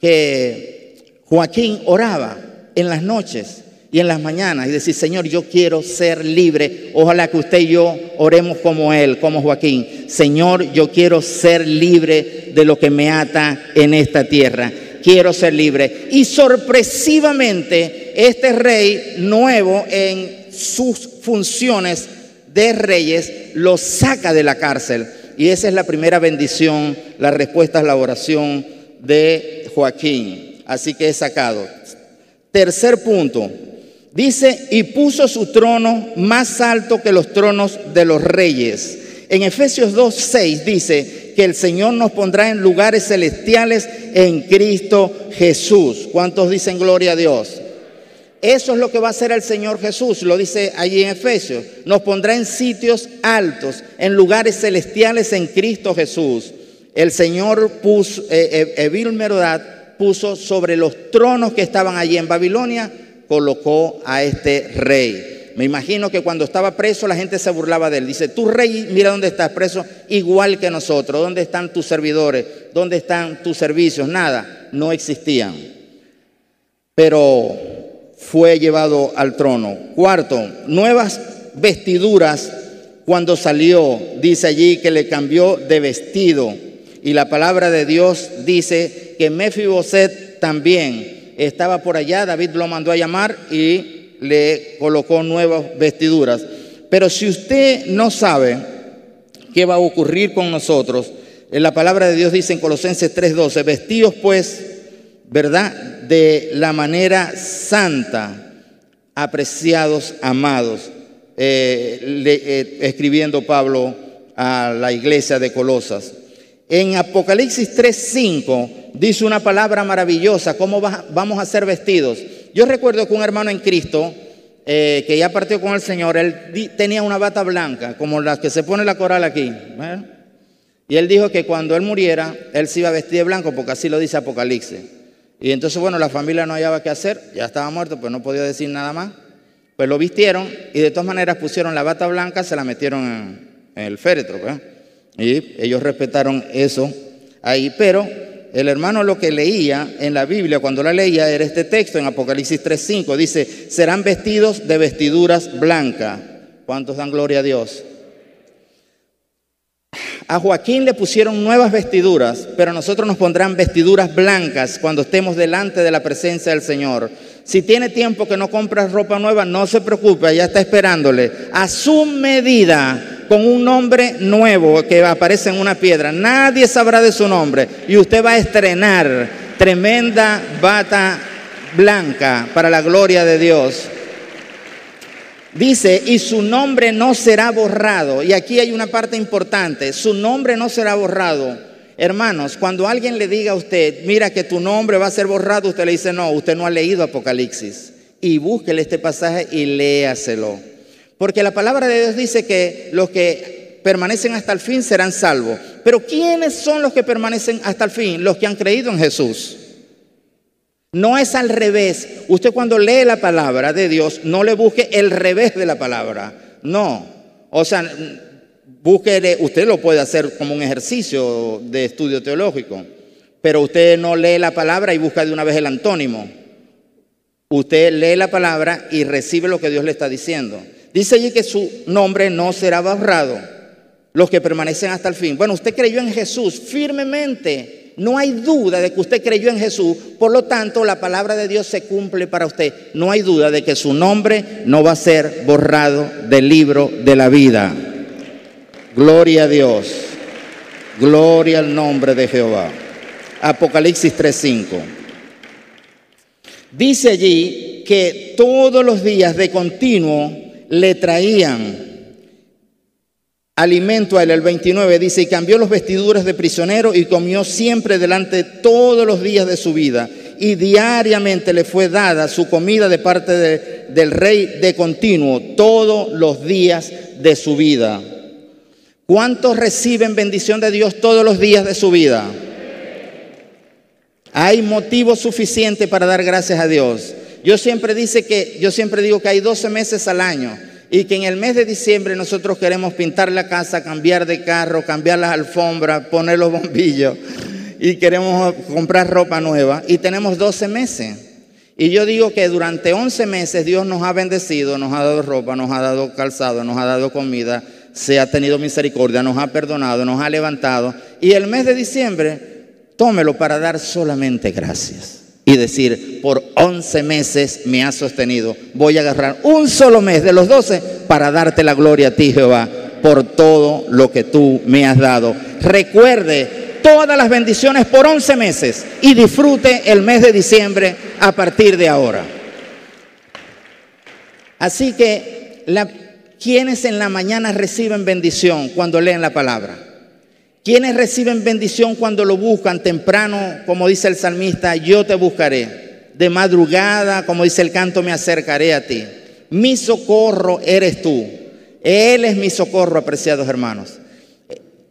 que Joaquín oraba en las noches y en las mañanas y decir, Señor, yo quiero ser libre. Ojalá que usted y yo oremos como Él, como Joaquín. Señor, yo quiero ser libre de lo que me ata en esta tierra quiero ser libre. Y sorpresivamente, este rey nuevo en sus funciones de reyes lo saca de la cárcel. Y esa es la primera bendición, la respuesta a la oración de Joaquín. Así que es sacado. Tercer punto. Dice, y puso su trono más alto que los tronos de los reyes. En Efesios 2.6 dice, que el Señor nos pondrá en lugares celestiales en Cristo Jesús. ¿Cuántos dicen gloria a Dios? Eso es lo que va a hacer el Señor Jesús, lo dice allí en Efesios. Nos pondrá en sitios altos, en lugares celestiales en Cristo Jesús. El Señor puso, eh, eh puso sobre los tronos que estaban allí en Babilonia, colocó a este rey. Me imagino que cuando estaba preso la gente se burlaba de él. Dice, tú rey, mira dónde estás preso, igual que nosotros. ¿Dónde están tus servidores? ¿Dónde están tus servicios? Nada, no existían. Pero fue llevado al trono. Cuarto, nuevas vestiduras cuando salió. Dice allí que le cambió de vestido. Y la palabra de Dios dice que Mefiboset también estaba por allá. David lo mandó a llamar y le colocó nuevas vestiduras. Pero si usted no sabe qué va a ocurrir con nosotros, en la palabra de Dios dice en Colosenses 3:12, vestidos pues, ¿verdad? De la manera santa, apreciados, amados, eh, eh, escribiendo Pablo a la iglesia de Colosas. En Apocalipsis 3:5 dice una palabra maravillosa, ¿cómo vamos a ser vestidos? Yo recuerdo que un hermano en Cristo, eh, que ya partió con el Señor, él tenía una bata blanca, como las que se pone la coral aquí. Y él dijo que cuando él muriera, él se iba a vestir de blanco, porque así lo dice Apocalipsis. Y entonces, bueno, la familia no hallaba qué hacer, ya estaba muerto, pues no podía decir nada más. Pues lo vistieron y de todas maneras pusieron la bata blanca, se la metieron en, el féretro. Y ellos respetaron eso ahí, pero el hermano lo que leía en la Biblia, cuando la leía, era este texto en Apocalipsis 3.5. Dice, serán vestidos de vestiduras blancas. ¿Cuántos dan gloria a Dios? A Joaquín le pusieron nuevas vestiduras, pero a nosotros nos pondrán vestiduras blancas cuando estemos delante de la presencia del Señor. Si tiene tiempo que no compra ropa nueva, no se preocupe, ya está esperándole. A su medida, con un nombre nuevo que aparece en una piedra. Nadie sabrá de su nombre. Y usted va a estrenar tremenda bata blanca para la gloria de Dios. Dice, y su nombre no será borrado. Y aquí hay una parte importante, su nombre no será borrado. Hermanos, cuando alguien le diga a usted, mira que tu nombre va a ser borrado, usted le dice, no, usted no ha leído Apocalipsis. Y búsquele este pasaje y léaselo. Porque la palabra de Dios dice que los que permanecen hasta el fin serán salvos. Pero ¿quiénes son los que permanecen hasta el fin? Los que han creído en Jesús. No es al revés. Usted cuando lee la palabra de Dios, no le busque el revés de la palabra. No. O sea, busque, usted lo puede hacer como un ejercicio de estudio teológico, pero usted no lee la palabra y busca de una vez el antónimo. Usted lee la palabra y recibe lo que Dios le está diciendo. Dice allí que su nombre no será borrado, los que permanecen hasta el fin. Bueno, usted creyó en Jesús firmemente no hay duda de que usted creyó en Jesús, por lo tanto la palabra de Dios se cumple para usted. No hay duda de que su nombre no va a ser borrado del libro de la vida. Gloria a Dios. Gloria al nombre de Jehová. Apocalipsis 3:5. Dice allí que todos los días de continuo le traían alimento a él. El 29 dice, y cambió los vestiduras de prisionero y comió siempre delante todos los días de su vida. Y diariamente le fue dada su comida de parte del rey de continuo, todos los días de su vida. ¿Cuántos reciben bendición de Dios todos los días de su vida? Hay motivo suficiente para dar gracias a Dios. Yo siempre dice que yo siempre digo que hay 12 meses al año y que en el mes de diciembre nosotros queremos pintar la casa, cambiar de carro, cambiar las alfombras, poner los bombillos y queremos comprar ropa nueva y tenemos 12 meses. Y yo digo que durante 11 meses Dios nos ha bendecido, nos ha dado ropa, nos ha dado calzado, nos ha dado comida, se ha tenido misericordia, nos ha perdonado, nos ha levantado. Y el mes de diciembre, tómelo para dar solamente gracias y decir, por 11 meses me has sostenido. Voy a agarrar un solo mes de los 12 para darte la gloria a ti, Jehová, por todo lo que tú me has dado. Recuerde todas las bendiciones por 11 meses y disfrute el mes de diciembre a partir de ahora. Así que, la, ¿quiénes en la mañana reciben bendición cuando leen la palabra? ¿Quiénes reciben bendición cuando lo buscan temprano, como dice el salmista, yo te buscaré? De madrugada, como dice el canto, me acercaré a ti. Mi socorro eres tú. Él es mi socorro, apreciados hermanos.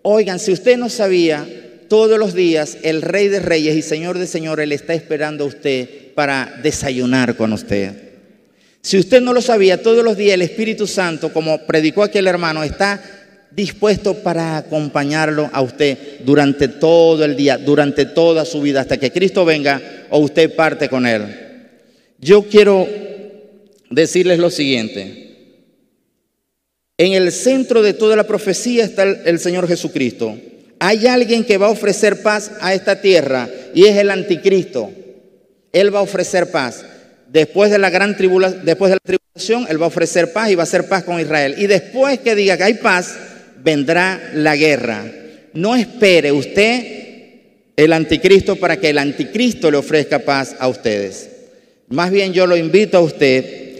Oigan, si usted no sabía, todos los días el Rey de Reyes y Señor de Señores le está esperando a usted para desayunar con usted. Si usted no lo sabía, todos los días el Espíritu Santo, como predicó aquel hermano, está dispuesto para acompañarlo a usted durante todo el día, durante toda su vida, hasta que Cristo venga o usted parte con Él. Yo quiero decirles lo siguiente. En el centro de toda la profecía está el, Señor Jesucristo. Hay alguien que va a ofrecer paz a esta tierra y es el anticristo. Él va a ofrecer paz. Después de la gran tribulación, después de la tribulación, él va a ofrecer paz y va a hacer paz con Israel. Y después que diga que hay paz, vendrá la guerra. No espere usted el anticristo para que el anticristo le ofrezca paz a ustedes. Más bien yo lo invito a usted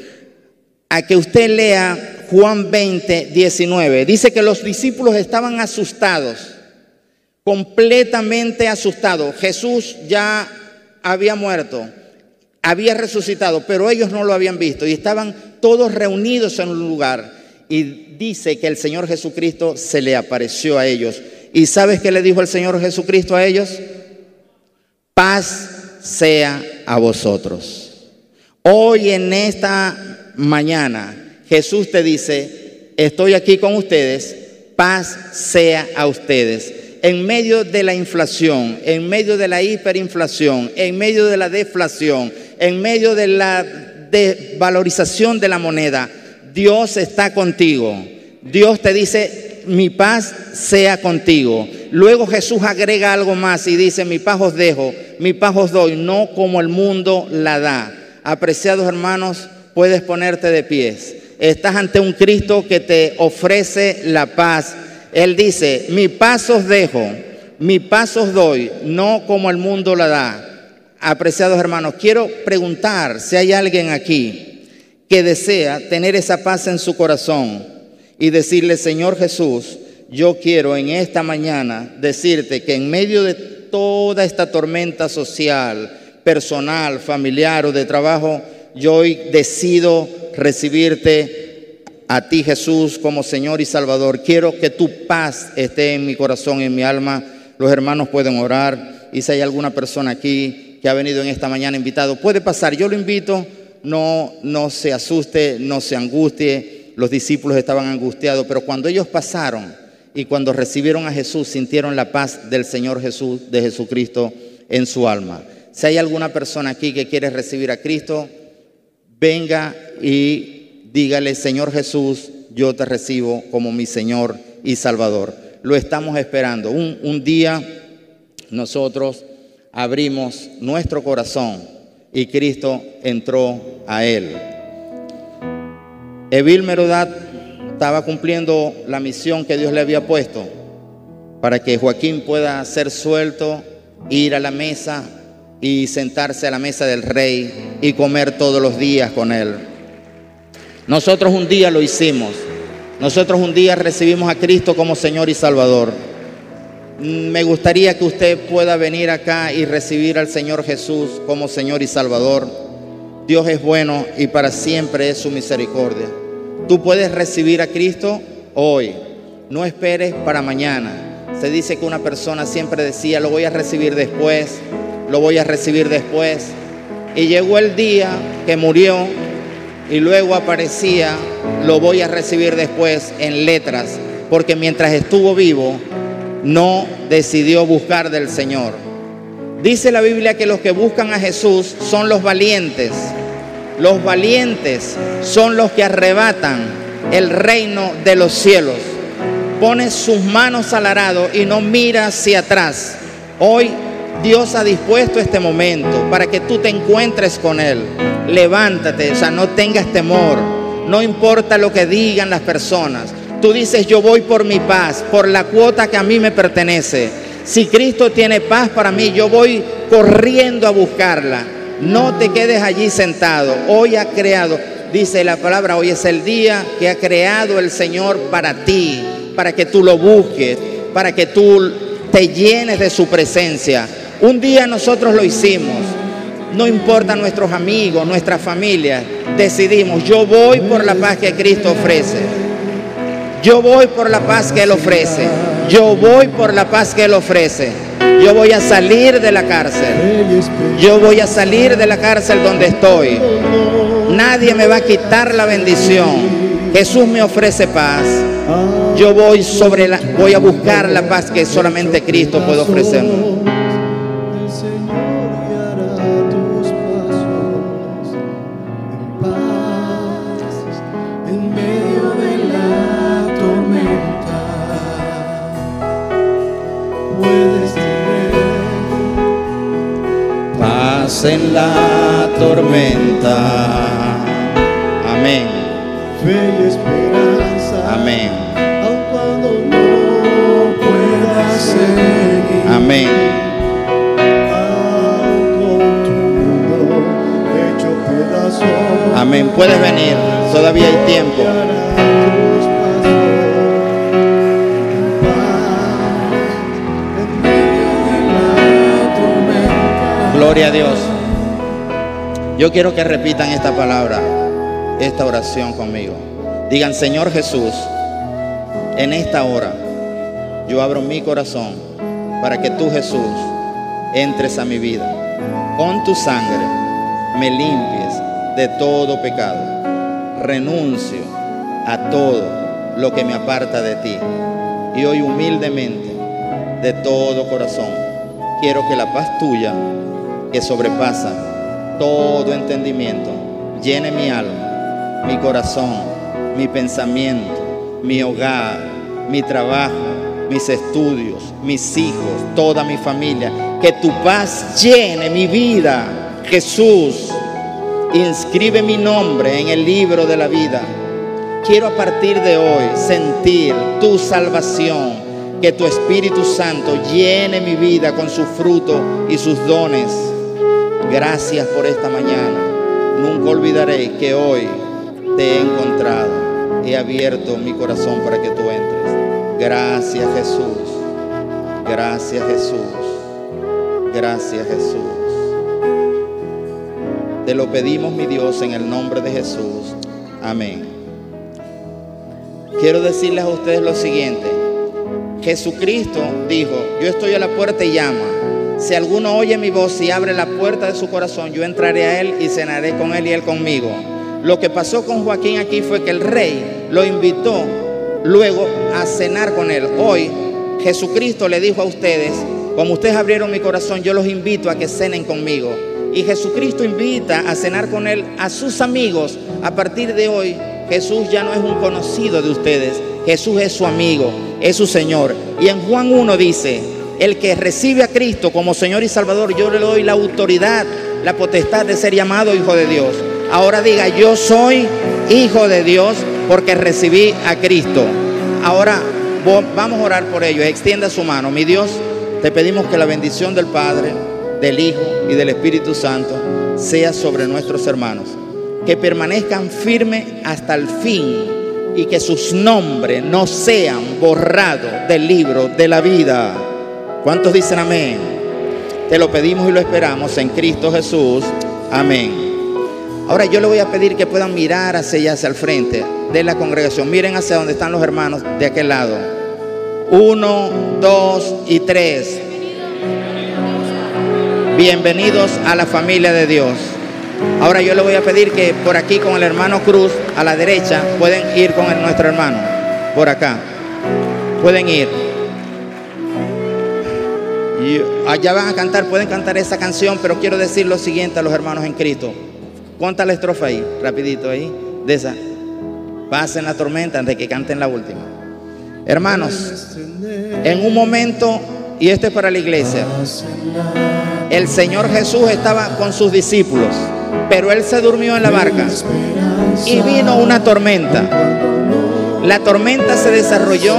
a que usted lea Juan 20, 19. Dice que los discípulos estaban asustados, completamente asustados. Jesús ya había muerto, había resucitado, pero ellos no lo habían visto y estaban todos reunidos en un lugar y dice que el Señor Jesucristo se le apareció a ellos. ¿Y sabes qué le dijo el Señor Jesucristo a ellos? Paz sea a vosotros. Hoy en esta mañana Jesús te dice, estoy aquí con ustedes, paz sea a ustedes. En medio de la inflación, en medio de la hiperinflación, en medio de la deflación, en medio de la desvalorización de la moneda, Dios está contigo. Dios te dice, mi paz sea contigo. Luego Jesús agrega algo más y dice, mi paz os dejo, mi paz os doy, no como el mundo la da. Apreciados hermanos, puedes ponerte de pies. Estás ante un Cristo que te ofrece la paz. Él dice, mi paz os dejo, mi paz os doy, no como el mundo la da. Apreciados hermanos, quiero preguntar si hay alguien aquí que desea tener esa paz en su corazón y decirle, Señor Jesús, yo quiero en esta mañana decirte que en medio de toda esta tormenta social, personal, familiar o de trabajo, yo hoy decido recibirte a ti Jesús como Señor y Salvador. Quiero que tu paz esté en mi corazón en mi alma. Los hermanos pueden orar y si hay alguna persona aquí que ha venido en esta mañana invitado, puede pasar. Yo lo invito, no, no se asuste, no se angustie. Los discípulos estaban angustiados, pero cuando ellos pasaron y cuando recibieron a Jesús, sintieron la paz del Señor Jesús, de Jesucristo en su alma. Si hay alguna persona aquí que quiere recibir a Cristo, venga y dígale, Señor Jesús, yo te recibo como mi Señor y Salvador. Lo estamos esperando. Un, un día nosotros abrimos nuestro corazón y Cristo entró a él. Evil estaba cumpliendo la misión que Dios le había puesto para que Joaquín pueda ser suelto, ir a la mesa y sentarse a la mesa del rey y comer todos los días con él. Nosotros un día lo hicimos. Nosotros un día recibimos a Cristo como Señor y Salvador. Me gustaría que usted pueda venir acá y recibir al Señor Jesús como Señor y Salvador. Dios es bueno y para siempre es su misericordia. Tú puedes recibir a Cristo hoy. No esperes para mañana. Se dice que una persona siempre decía, lo voy a recibir después, lo voy a recibir después. Y llegó el día que murió y luego aparecía, lo voy a recibir después en letras, porque mientras estuvo vivo, no decidió buscar del Señor. Dice la Biblia que los que buscan a Jesús son los valientes. Los valientes son los que arrebatan el reino de los cielos. Pone sus manos al arado y no mira hacia atrás. Hoy Dios ha dispuesto este momento para que tú te encuentres con Él. Levántate, o sea, no tengas temor. No importa lo que digan las personas. Tú dices, yo voy por mi paz, por la cuota que a mí me pertenece. Si Cristo tiene paz para mí, yo voy corriendo a buscarla. No te quedes allí sentado. Hoy ha creado, dice la palabra, hoy es el día que ha creado el Señor para ti, para que tú lo busques, para que tú te llenes de su presencia. Un día nosotros lo hicimos. No importa nuestros amigos, nuestra familia. Decidimos, yo voy por la paz que Cristo ofrece. Yo voy por la paz que Él ofrece. Yo voy por la paz que Él ofrece. Yo voy a salir de la cárcel. Yo voy a salir de la cárcel donde estoy. Nadie me va a quitar la bendición. Jesús me ofrece paz. Yo voy sobre la, voy a buscar la paz que solamente Cristo puede ofrecernos. En la tormenta. Amén. Fe y esperanza. Amén. Aun cuando no pueda seguir. Amén. Aun tu mundo hecho pedazos. Amén. Puedes venir. Todavía hay tiempo. Gloria a Dios. Yo quiero que repitan esta palabra, esta oración conmigo. Digan, Señor Jesús, en esta hora yo abro mi corazón para que tú Jesús entres a mi vida. Con tu sangre me limpies de todo pecado. Renuncio a todo lo que me aparta de ti. Y hoy humildemente, de todo corazón, quiero que la paz tuya, que sobrepasa todo entendimiento, llene mi alma, mi corazón, mi pensamiento, mi hogar, mi trabajo, mis estudios, mis hijos, toda mi familia. Que tu paz llene mi vida, Jesús. Inscribe mi nombre en el libro de la vida. Quiero a partir de hoy sentir tu salvación, que tu Espíritu Santo llene mi vida con su fruto y sus dones. Gracias por esta mañana. Nunca olvidaré que hoy te he encontrado. He abierto mi corazón para que tú entres. Gracias Jesús. Gracias Jesús. Gracias Jesús. Te lo pedimos, mi Dios, en el nombre de Jesús. Amén. Quiero decirles a ustedes lo siguiente. Jesucristo dijo, yo estoy a la puerta y llama. Si alguno oye mi voz y abre la puerta de su corazón, yo entraré a él y cenaré con él y él conmigo. Lo que pasó con Joaquín aquí fue que el rey lo invitó luego a cenar con él. Hoy Jesucristo le dijo a ustedes, como ustedes abrieron mi corazón, yo los invito a que cenen conmigo. Y Jesucristo invita a cenar con él a sus amigos. A partir de hoy, Jesús ya no es un conocido de ustedes. Jesús es su amigo, es su Señor. Y en Juan 1 dice, el que recibe a Cristo como Señor y Salvador, yo le doy la autoridad, la potestad de ser llamado hijo de Dios. Ahora diga, yo soy hijo de Dios porque recibí a Cristo. Ahora vamos a orar por ello. Extienda su mano. Mi Dios, te pedimos que la bendición del Padre, del Hijo y del Espíritu Santo sea sobre nuestros hermanos. Que permanezcan firmes hasta el fin y que sus nombres no sean borrados del libro de la vida. ¿Cuántos dicen amén? Te lo pedimos y lo esperamos en Cristo Jesús. Amén. Ahora yo le voy a pedir que puedan mirar hacia allá, hacia el frente de la congregación. Miren hacia donde están los hermanos de aquel lado. Uno, dos y tres. Bienvenidos a la familia de Dios. Ahora yo le voy a pedir que por aquí con el hermano Cruz, a la derecha, pueden ir con nuestro hermano. Por acá. Pueden ir. Allá van a cantar, pueden cantar esa canción, pero quiero decir lo siguiente a los hermanos en Cristo. Ponta la estrofa ahí, rapidito ahí, de esa. Pasen la tormenta antes que canten la última. Hermanos, en un momento, y esto es para la iglesia, el Señor Jesús estaba con sus discípulos, pero Él se durmió en la barca y vino una tormenta. La tormenta se desarrolló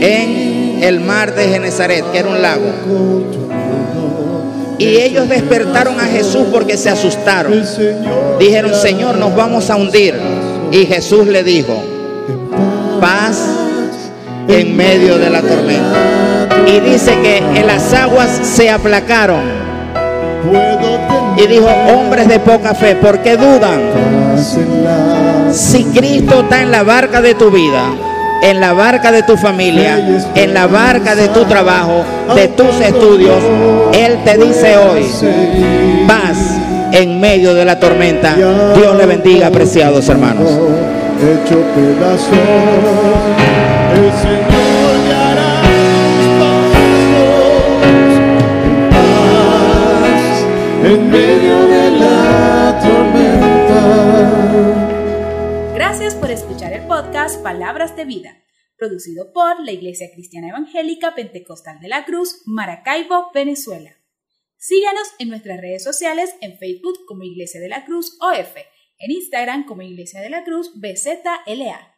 en el mar de Genezaret, que era un lago. Y ellos despertaron a Jesús porque se asustaron. Dijeron, Señor, nos vamos a hundir. Y Jesús le dijo, paz en medio de la tormenta. Y dice que en las aguas se aplacaron. Y dijo, hombres de poca fe, ¿por qué dudan? Si Cristo está en la barca de tu vida, en la barca de tu familia, en la barca de tu trabajo, de tus estudios, Él te dice hoy, paz en medio de la tormenta. Dios le bendiga, apreciados hermanos. Hecho el Señor en medio Palabras de Vida, producido por la Iglesia Cristiana Evangélica Pentecostal de la Cruz, Maracaibo, Venezuela. Síganos en nuestras redes sociales en Facebook como Iglesia de la Cruz OF, en Instagram como Iglesia de la Cruz BZLA